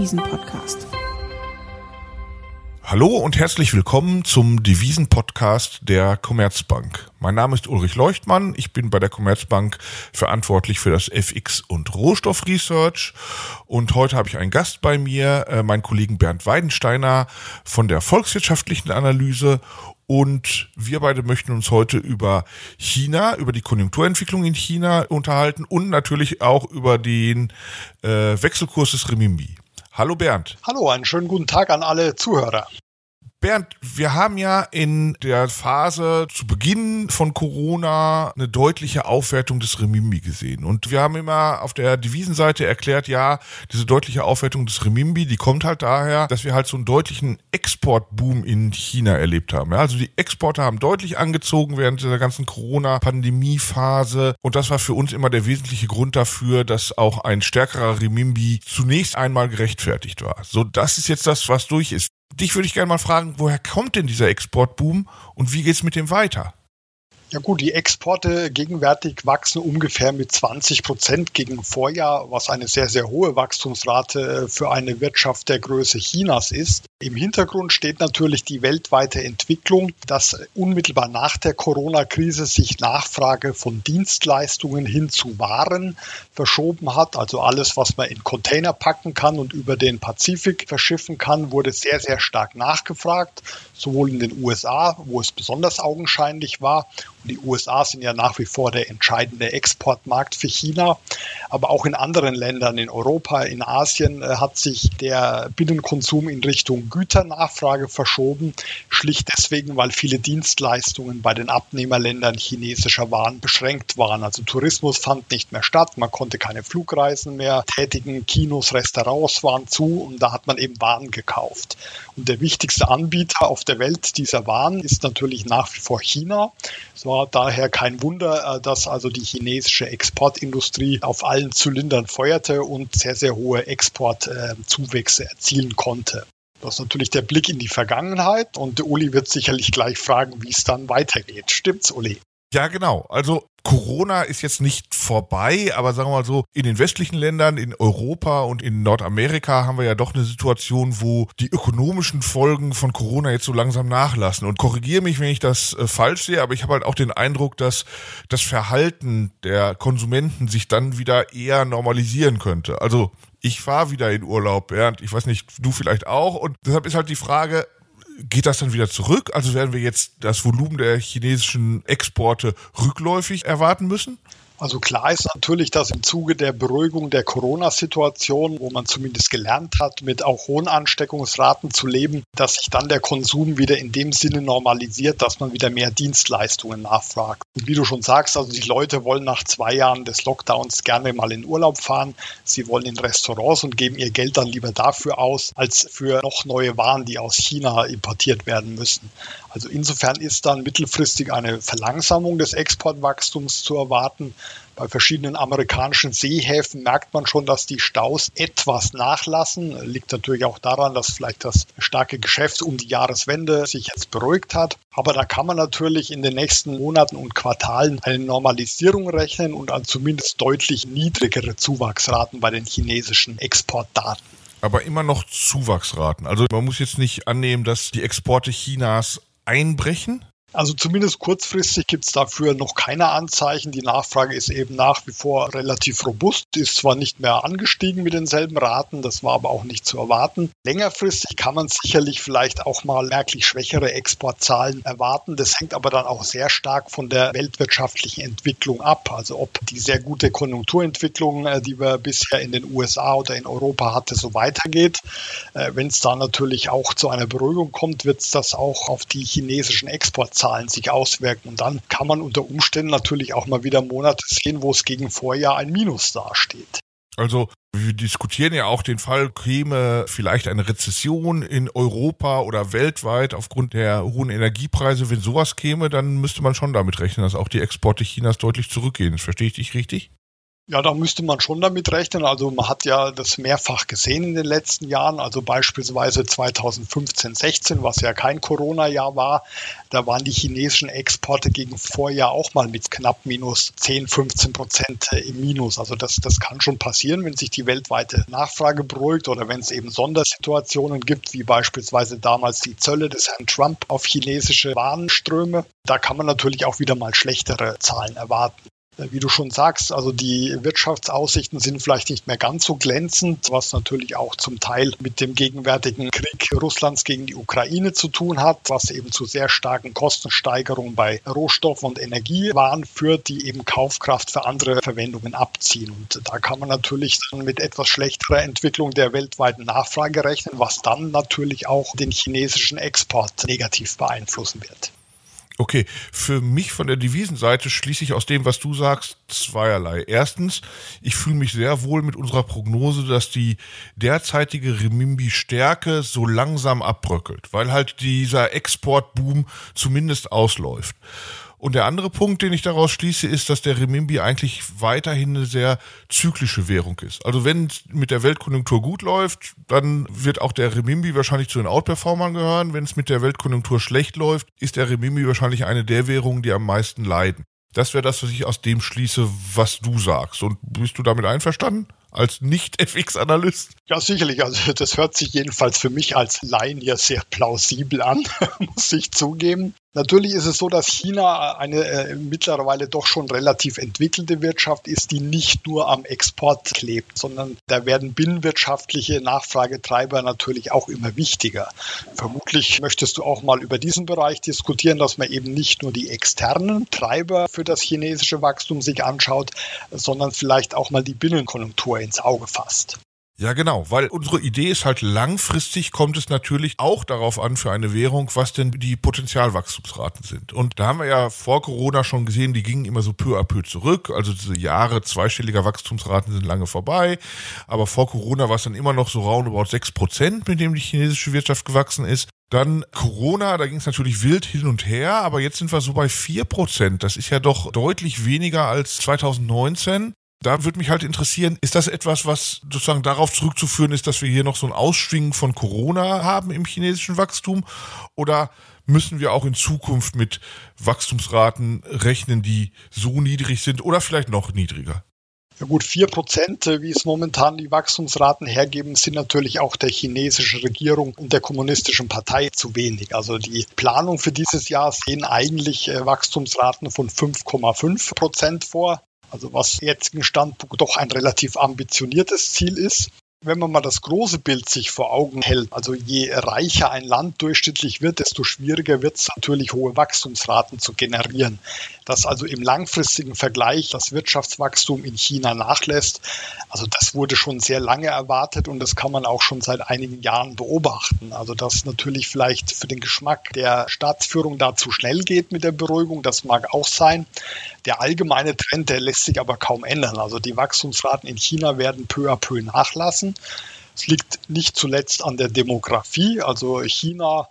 Devisen-Podcast. Hallo und herzlich willkommen zum Devisen-Podcast der Commerzbank. Mein Name ist Ulrich Leuchtmann. Ich bin bei der Commerzbank verantwortlich für das FX- und Rohstoffresearch. Und heute habe ich einen Gast bei mir, äh, meinen Kollegen Bernd Weidensteiner von der Volkswirtschaftlichen Analyse. Und wir beide möchten uns heute über China, über die Konjunkturentwicklung in China unterhalten und natürlich auch über den äh, Wechselkurs des Remimbi. Hallo Bernd. Hallo, einen schönen guten Tag an alle Zuhörer. Bernd, wir haben ja in der Phase zu Beginn von Corona eine deutliche Aufwertung des Remimbi gesehen. Und wir haben immer auf der Devisenseite erklärt, ja, diese deutliche Aufwertung des Remimbi, die kommt halt daher, dass wir halt so einen deutlichen Exportboom in China erlebt haben. Ja, also die Exporte haben deutlich angezogen während dieser ganzen Corona-Pandemie-Phase. Und das war für uns immer der wesentliche Grund dafür, dass auch ein stärkerer Remimbi zunächst einmal gerechtfertigt war. So, das ist jetzt das, was durch ist. Dich würde ich gerne mal fragen, woher kommt denn dieser Exportboom und wie geht es mit dem weiter? Ja gut, die Exporte gegenwärtig wachsen ungefähr mit 20 Prozent gegen Vorjahr, was eine sehr, sehr hohe Wachstumsrate für eine Wirtschaft der Größe Chinas ist. Im Hintergrund steht natürlich die weltweite Entwicklung, dass unmittelbar nach der Corona-Krise sich Nachfrage von Dienstleistungen hin zu Waren verschoben hat. Also alles, was man in Container packen kann und über den Pazifik verschiffen kann, wurde sehr, sehr stark nachgefragt, sowohl in den USA, wo es besonders augenscheinlich war, die USA sind ja nach wie vor der entscheidende Exportmarkt für China. Aber auch in anderen Ländern, in Europa, in Asien, äh, hat sich der Binnenkonsum in Richtung Güternachfrage verschoben. Schlicht deswegen, weil viele Dienstleistungen bei den Abnehmerländern chinesischer Waren beschränkt waren. Also Tourismus fand nicht mehr statt. Man konnte keine Flugreisen mehr tätigen. Kinos, Restaurants waren zu und da hat man eben Waren gekauft. Und der wichtigste Anbieter auf der Welt dieser Waren ist natürlich nach wie vor China. Es war daher kein Wunder, äh, dass also die chinesische Exportindustrie auf allen Zylindern feuerte und sehr, sehr hohe Exportzuwächse erzielen konnte. Das ist natürlich der Blick in die Vergangenheit und Uli wird sicherlich gleich fragen, wie es dann weitergeht. Stimmt's, Uli? Ja, genau. Also Corona ist jetzt nicht vorbei, aber sagen wir mal so, in den westlichen Ländern, in Europa und in Nordamerika haben wir ja doch eine Situation, wo die ökonomischen Folgen von Corona jetzt so langsam nachlassen. Und korrigiere mich, wenn ich das äh, falsch sehe, aber ich habe halt auch den Eindruck, dass das Verhalten der Konsumenten sich dann wieder eher normalisieren könnte. Also ich fahre wieder in Urlaub, Bernd. Ich weiß nicht, du vielleicht auch. Und deshalb ist halt die Frage, geht das dann wieder zurück? Also werden wir jetzt das Volumen der chinesischen Exporte rückläufig erwarten müssen? Also klar ist natürlich, dass im Zuge der Beruhigung der Corona-Situation, wo man zumindest gelernt hat, mit auch hohen Ansteckungsraten zu leben, dass sich dann der Konsum wieder in dem Sinne normalisiert, dass man wieder mehr Dienstleistungen nachfragt. Und wie du schon sagst, also die Leute wollen nach zwei Jahren des Lockdowns gerne mal in Urlaub fahren. Sie wollen in Restaurants und geben ihr Geld dann lieber dafür aus, als für noch neue Waren, die aus China importiert werden müssen. Also insofern ist dann mittelfristig eine Verlangsamung des Exportwachstums zu erwarten. Bei verschiedenen amerikanischen Seehäfen merkt man schon, dass die Staus etwas nachlassen. Liegt natürlich auch daran, dass vielleicht das starke Geschäft um die Jahreswende sich jetzt beruhigt hat. Aber da kann man natürlich in den nächsten Monaten und Quartalen eine Normalisierung rechnen und an zumindest deutlich niedrigere Zuwachsraten bei den chinesischen Exportdaten aber immer noch Zuwachsraten. Also man muss jetzt nicht annehmen, dass die Exporte Chinas einbrechen? Also zumindest kurzfristig gibt es dafür noch keine Anzeichen. Die Nachfrage ist eben nach wie vor relativ robust, ist zwar nicht mehr angestiegen mit denselben Raten, das war aber auch nicht zu erwarten. Längerfristig kann man sicherlich vielleicht auch mal merklich schwächere Exportzahlen erwarten. Das hängt aber dann auch sehr stark von der weltwirtschaftlichen Entwicklung ab. Also ob die sehr gute Konjunkturentwicklung, äh, die wir bisher in den USA oder in Europa hatte, so weitergeht. Äh, wenn es da natürlich auch zu einer Beruhigung kommt, wird es das auch auf die chinesischen Exportzahlen Zahlen sich auswirken. Und dann kann man unter Umständen natürlich auch mal wieder Monate sehen, wo es gegen Vorjahr ein Minus dasteht. Also wir diskutieren ja auch den Fall, käme vielleicht eine Rezession in Europa oder weltweit aufgrund der hohen Energiepreise. Wenn sowas käme, dann müsste man schon damit rechnen, dass auch die Exporte Chinas deutlich zurückgehen. Verstehe ich dich richtig? Ja, da müsste man schon damit rechnen. Also man hat ja das mehrfach gesehen in den letzten Jahren. Also beispielsweise 2015, 16, was ja kein Corona-Jahr war. Da waren die chinesischen Exporte gegen Vorjahr auch mal mit knapp minus 10, 15 Prozent im Minus. Also das, das kann schon passieren, wenn sich die weltweite Nachfrage beruhigt oder wenn es eben Sondersituationen gibt, wie beispielsweise damals die Zölle des Herrn Trump auf chinesische Warenströme. Da kann man natürlich auch wieder mal schlechtere Zahlen erwarten wie du schon sagst, also die Wirtschaftsaussichten sind vielleicht nicht mehr ganz so glänzend, was natürlich auch zum Teil mit dem gegenwärtigen Krieg Russlands gegen die Ukraine zu tun hat, was eben zu sehr starken Kostensteigerungen bei Rohstoff- und Energiewaren führt, die eben Kaufkraft für andere Verwendungen abziehen. Und da kann man natürlich dann mit etwas schlechterer Entwicklung der weltweiten Nachfrage rechnen, was dann natürlich auch den chinesischen Export negativ beeinflussen wird. Okay, für mich von der Devisenseite schließe ich aus dem, was du sagst, zweierlei. Erstens, ich fühle mich sehr wohl mit unserer Prognose, dass die derzeitige Remimbi-Stärke so langsam abbröckelt, weil halt dieser Exportboom zumindest ausläuft. Und der andere Punkt, den ich daraus schließe, ist, dass der Remimbi eigentlich weiterhin eine sehr zyklische Währung ist. Also wenn es mit der Weltkonjunktur gut läuft, dann wird auch der Remimbi wahrscheinlich zu den Outperformern gehören. Wenn es mit der Weltkonjunktur schlecht läuft, ist der Remimbi wahrscheinlich eine der Währungen, die am meisten leiden. Das wäre das, was ich aus dem schließe, was du sagst. Und bist du damit einverstanden? Als Nicht-FX-Analyst? Ja, sicherlich. Also das hört sich jedenfalls für mich als Laien ja sehr plausibel an, muss ich zugeben. Natürlich ist es so, dass China eine äh, mittlerweile doch schon relativ entwickelte Wirtschaft ist, die nicht nur am Export klebt, sondern da werden binnenwirtschaftliche Nachfragetreiber natürlich auch immer wichtiger. Vermutlich möchtest du auch mal über diesen Bereich diskutieren, dass man eben nicht nur die externen Treiber für das chinesische Wachstum sich anschaut, sondern vielleicht auch mal die Binnenkonjunktur ins Auge fasst. Ja, genau, weil unsere Idee ist halt langfristig kommt es natürlich auch darauf an für eine Währung, was denn die Potenzialwachstumsraten sind. Und da haben wir ja vor Corona schon gesehen, die gingen immer so peu à peu zurück. Also diese Jahre zweistelliger Wachstumsraten sind lange vorbei. Aber vor Corona war es dann immer noch so roundabout sechs Prozent, mit dem die chinesische Wirtschaft gewachsen ist. Dann Corona, da ging es natürlich wild hin und her, aber jetzt sind wir so bei vier Prozent. Das ist ja doch deutlich weniger als 2019. Da würde mich halt interessieren, ist das etwas, was sozusagen darauf zurückzuführen ist, dass wir hier noch so ein Ausschwingen von Corona haben im chinesischen Wachstum? Oder müssen wir auch in Zukunft mit Wachstumsraten rechnen, die so niedrig sind oder vielleicht noch niedriger? Ja gut, vier Prozent, äh, wie es momentan die Wachstumsraten hergeben, sind natürlich auch der chinesischen Regierung und der kommunistischen Partei zu wenig. Also die Planung für dieses Jahr sehen eigentlich äh, Wachstumsraten von 5,5 Prozent vor also was jetzigen Standpunkt doch ein relativ ambitioniertes Ziel ist. Wenn man mal das große Bild sich vor Augen hält, also je reicher ein Land durchschnittlich wird, desto schwieriger wird es natürlich, hohe Wachstumsraten zu generieren. Dass also im langfristigen Vergleich das Wirtschaftswachstum in China nachlässt, also das wurde schon sehr lange erwartet und das kann man auch schon seit einigen Jahren beobachten. Also dass natürlich vielleicht für den Geschmack der Staatsführung da zu schnell geht mit der Beruhigung, das mag auch sein. Der allgemeine Trend, der lässt sich aber kaum ändern. Also die Wachstumsraten in China werden peu à peu nachlassen. Es liegt nicht zuletzt an der Demografie. Also China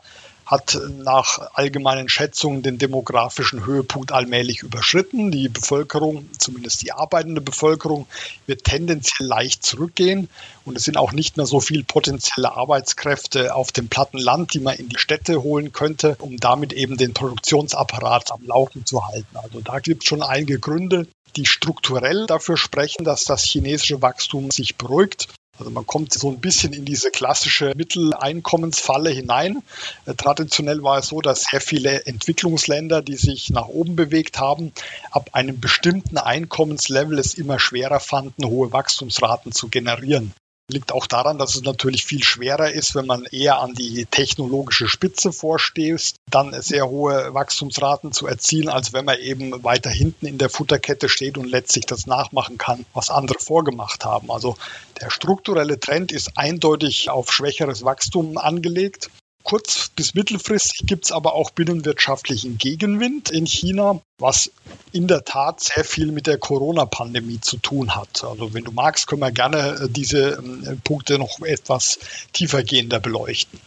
hat nach allgemeinen Schätzungen den demografischen Höhepunkt allmählich überschritten. Die Bevölkerung, zumindest die arbeitende Bevölkerung, wird tendenziell leicht zurückgehen. Und es sind auch nicht mehr so viel potenzielle Arbeitskräfte auf dem platten Land, die man in die Städte holen könnte, um damit eben den Produktionsapparat am Laufen zu halten. Also da gibt es schon einige Gründe, die strukturell dafür sprechen, dass das chinesische Wachstum sich beruhigt. Also man kommt so ein bisschen in diese klassische Mitteleinkommensfalle hinein. Äh, traditionell war es so, dass sehr viele Entwicklungsländer, die sich nach oben bewegt haben, ab einem bestimmten Einkommenslevel es immer schwerer fanden, hohe Wachstumsraten zu generieren. Liegt auch daran, dass es natürlich viel schwerer ist, wenn man eher an die technologische Spitze vorstößt, dann sehr hohe Wachstumsraten zu erzielen, als wenn man eben weiter hinten in der Futterkette steht und letztlich das nachmachen kann, was andere vorgemacht haben. Also der strukturelle Trend ist eindeutig auf schwächeres Wachstum angelegt. Kurz- bis mittelfristig gibt es aber auch binnenwirtschaftlichen Gegenwind in China, was in der Tat sehr viel mit der Corona-Pandemie zu tun hat. Also wenn du magst, können wir gerne äh, diese ähm, Punkte noch etwas tiefergehender beleuchten.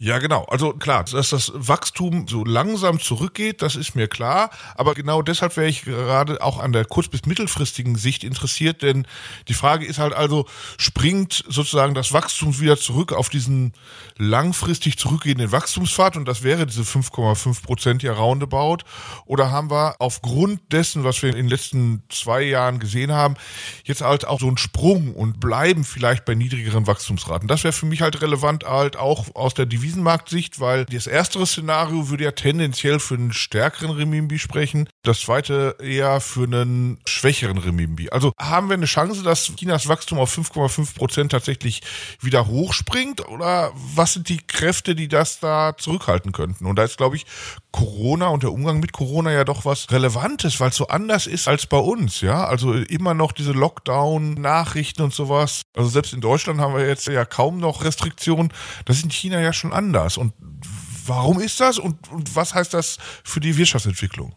Ja, genau. Also klar, dass das Wachstum so langsam zurückgeht, das ist mir klar. Aber genau deshalb wäre ich gerade auch an der kurz- bis mittelfristigen Sicht interessiert, denn die Frage ist halt also, springt sozusagen das Wachstum wieder zurück auf diesen langfristig zurückgehenden Wachstumspfad und das wäre diese 5,5 Prozent ja roundabout? Oder haben wir aufgrund dessen, was wir in den letzten zwei Jahren gesehen haben, jetzt halt auch so einen Sprung und bleiben vielleicht bei niedrigeren Wachstumsraten? Das wäre für mich halt relevant halt auch aus der Devise Devisenmarktsicht, weil das erstere Szenario würde ja tendenziell für einen stärkeren Remimbi sprechen, das zweite eher für einen schwächeren Remimbi. Also haben wir eine Chance, dass Chinas Wachstum auf 5,5 Prozent tatsächlich wieder hochspringt oder was sind die Kräfte, die das da zurückhalten könnten? Und da ist, glaube ich, Corona und der Umgang mit Corona ja doch was Relevantes, weil es so anders ist als bei uns, ja. Also immer noch diese Lockdown-Nachrichten und sowas. Also selbst in Deutschland haben wir jetzt ja kaum noch Restriktionen. Das ist in China ja schon anders. Und warum ist das und, und was heißt das für die Wirtschaftsentwicklung?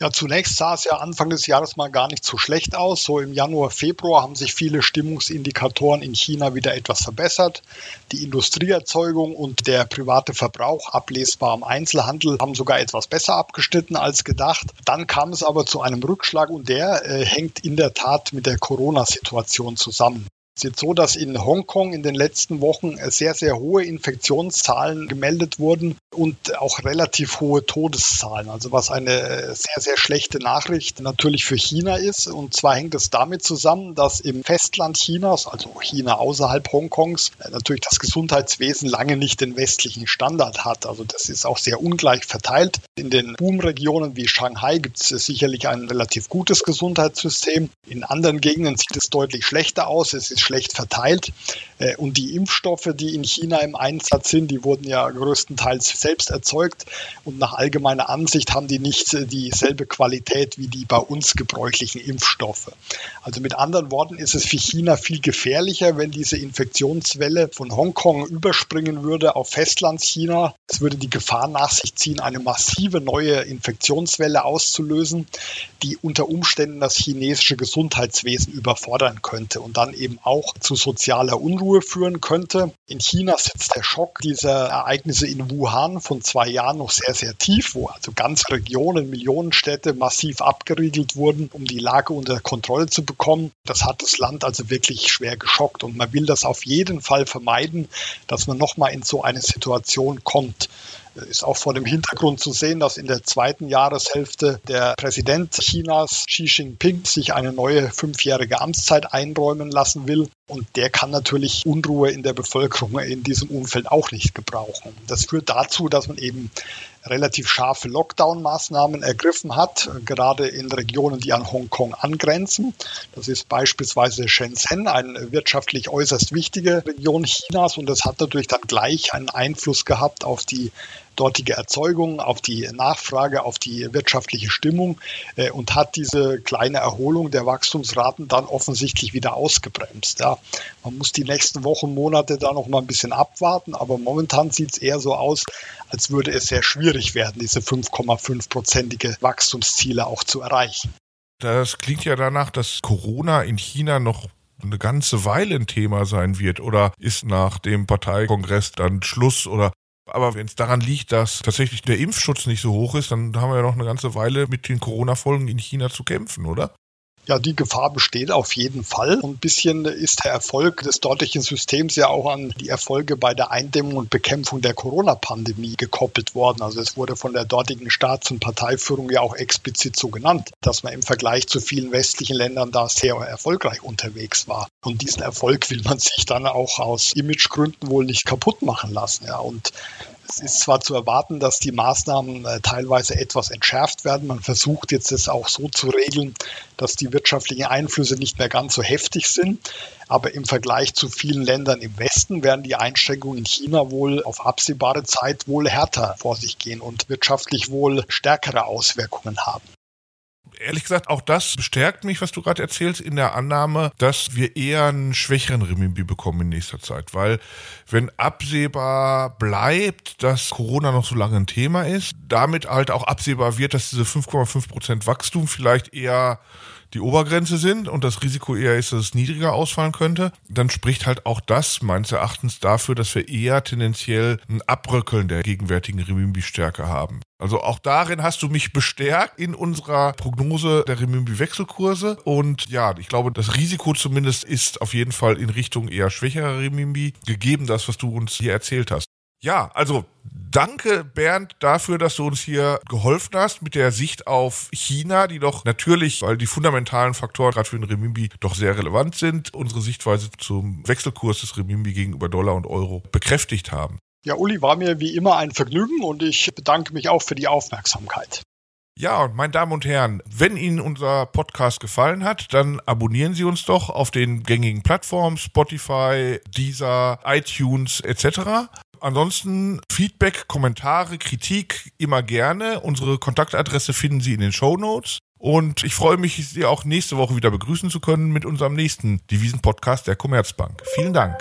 Ja, zunächst sah es ja Anfang des Jahres mal gar nicht so schlecht aus. So im Januar, Februar haben sich viele Stimmungsindikatoren in China wieder etwas verbessert. Die Industrieerzeugung und der private Verbrauch ablesbar im Einzelhandel haben sogar etwas besser abgeschnitten als gedacht. Dann kam es aber zu einem Rückschlag und der äh, hängt in der Tat mit der Corona-Situation zusammen. Es ist jetzt so, dass in Hongkong in den letzten Wochen sehr, sehr hohe Infektionszahlen gemeldet wurden und auch relativ hohe Todeszahlen. Also was eine sehr, sehr schlechte Nachricht natürlich für China ist. Und zwar hängt es damit zusammen, dass im Festland Chinas, also China außerhalb Hongkongs, natürlich das Gesundheitswesen lange nicht den westlichen Standard hat. Also das ist auch sehr ungleich verteilt. In den Boomregionen wie Shanghai gibt es sicherlich ein relativ gutes Gesundheitssystem. In anderen Gegenden sieht es deutlich schlechter aus. Es ist schlecht verteilt. Äh, und die Impfstoffe, die in China im Einsatz sind, die wurden ja größtenteils selbst erzeugt. Und nach allgemeiner Ansicht haben die nicht äh, dieselbe Qualität wie die bei uns gebräuchlichen Impfstoffe. Also mit anderen Worten ist es für China viel gefährlicher, wenn diese Infektionswelle von Hongkong überspringen würde auf Festlandschina. Es würde die Gefahr nach sich ziehen, eine massive neue Infektionswelle auszulösen, die unter Umständen das chinesische Gesundheitswesen überfordern könnte und dann eben auch zu sozialer Unruhe führen könnte. In China sitzt der Schock dieser Ereignisse in Wuhan von zwei Jahren noch sehr, sehr tief, wo also ganze Regionen, Millionenstädte massiv abgeriegelt wurden, um die Lage unter Kontrolle zu bekommen. Das hat das Land also wirklich schwer geschockt und man will das auf jeden Fall vermeiden, dass man nochmal in so eine Situation kommt ist auch vor dem Hintergrund zu sehen, dass in der zweiten Jahreshälfte der Präsident Chinas Xi Jinping sich eine neue fünfjährige Amtszeit einräumen lassen will. Und der kann natürlich Unruhe in der Bevölkerung in diesem Umfeld auch nicht gebrauchen. Das führt dazu, dass man eben relativ scharfe Lockdown-Maßnahmen ergriffen hat, gerade in Regionen, die an Hongkong angrenzen. Das ist beispielsweise Shenzhen, eine wirtschaftlich äußerst wichtige Region Chinas und das hat natürlich dann gleich einen Einfluss gehabt auf die dortige Erzeugung, auf die Nachfrage, auf die wirtschaftliche Stimmung äh, und hat diese kleine Erholung der Wachstumsraten dann offensichtlich wieder ausgebremst. Ja. Man muss die nächsten Wochen, Monate da noch mal ein bisschen abwarten, aber momentan sieht es eher so aus, als würde es sehr schwierig werden, diese 5,5-prozentige Wachstumsziele auch zu erreichen. Das klingt ja danach, dass Corona in China noch eine ganze Weile ein Thema sein wird oder ist nach dem Parteikongress dann Schluss oder aber wenn es daran liegt, dass tatsächlich der Impfschutz nicht so hoch ist, dann haben wir ja noch eine ganze Weile mit den Corona-Folgen in China zu kämpfen, oder? Ja, die Gefahr besteht auf jeden Fall. Und ein bisschen ist der Erfolg des dortigen Systems ja auch an die Erfolge bei der Eindämmung und Bekämpfung der Corona-Pandemie gekoppelt worden. Also es wurde von der dortigen Staats- und Parteiführung ja auch explizit so genannt, dass man im Vergleich zu vielen westlichen Ländern da sehr erfolgreich unterwegs war. Und diesen Erfolg will man sich dann auch aus Imagegründen wohl nicht kaputt machen lassen. Ja, und es ist zwar zu erwarten, dass die Maßnahmen äh, teilweise etwas entschärft werden. Man versucht jetzt es auch so zu regeln, dass die wirtschaftlichen Einflüsse nicht mehr ganz so heftig sind. Aber im Vergleich zu vielen Ländern im Westen werden die Einschränkungen in China wohl auf absehbare Zeit wohl härter vor sich gehen und wirtschaftlich wohl stärkere Auswirkungen haben ehrlich gesagt, auch das bestärkt mich, was du gerade erzählst, in der Annahme, dass wir eher einen schwächeren Remimbi bekommen in nächster Zeit. Weil wenn absehbar bleibt, dass Corona noch so lange ein Thema ist, damit halt auch absehbar wird, dass diese 5,5 Prozent Wachstum vielleicht eher die Obergrenze sind und das Risiko eher ist, dass es niedriger ausfallen könnte, dann spricht halt auch das meines Erachtens dafür, dass wir eher tendenziell ein Abrückeln der gegenwärtigen Renminbi-Stärke haben. Also auch darin hast du mich bestärkt in unserer Prognose der Renminbi-Wechselkurse. Und ja, ich glaube, das Risiko zumindest ist auf jeden Fall in Richtung eher schwächerer Renminbi, gegeben das, was du uns hier erzählt hast. Ja, also danke Bernd dafür, dass du uns hier geholfen hast mit der Sicht auf China, die doch natürlich, weil die fundamentalen Faktoren gerade für den Renminbi doch sehr relevant sind, unsere Sichtweise zum Wechselkurs des Renminbi gegenüber Dollar und Euro bekräftigt haben. Ja, Uli, war mir wie immer ein Vergnügen und ich bedanke mich auch für die Aufmerksamkeit. Ja, und meine Damen und Herren, wenn Ihnen unser Podcast gefallen hat, dann abonnieren Sie uns doch auf den gängigen Plattformen Spotify, Deezer, iTunes etc. Ansonsten Feedback, Kommentare, Kritik immer gerne. Unsere Kontaktadresse finden Sie in den Show Notes. Und ich freue mich, Sie auch nächste Woche wieder begrüßen zu können mit unserem nächsten Devisen-Podcast der Commerzbank. Vielen Dank.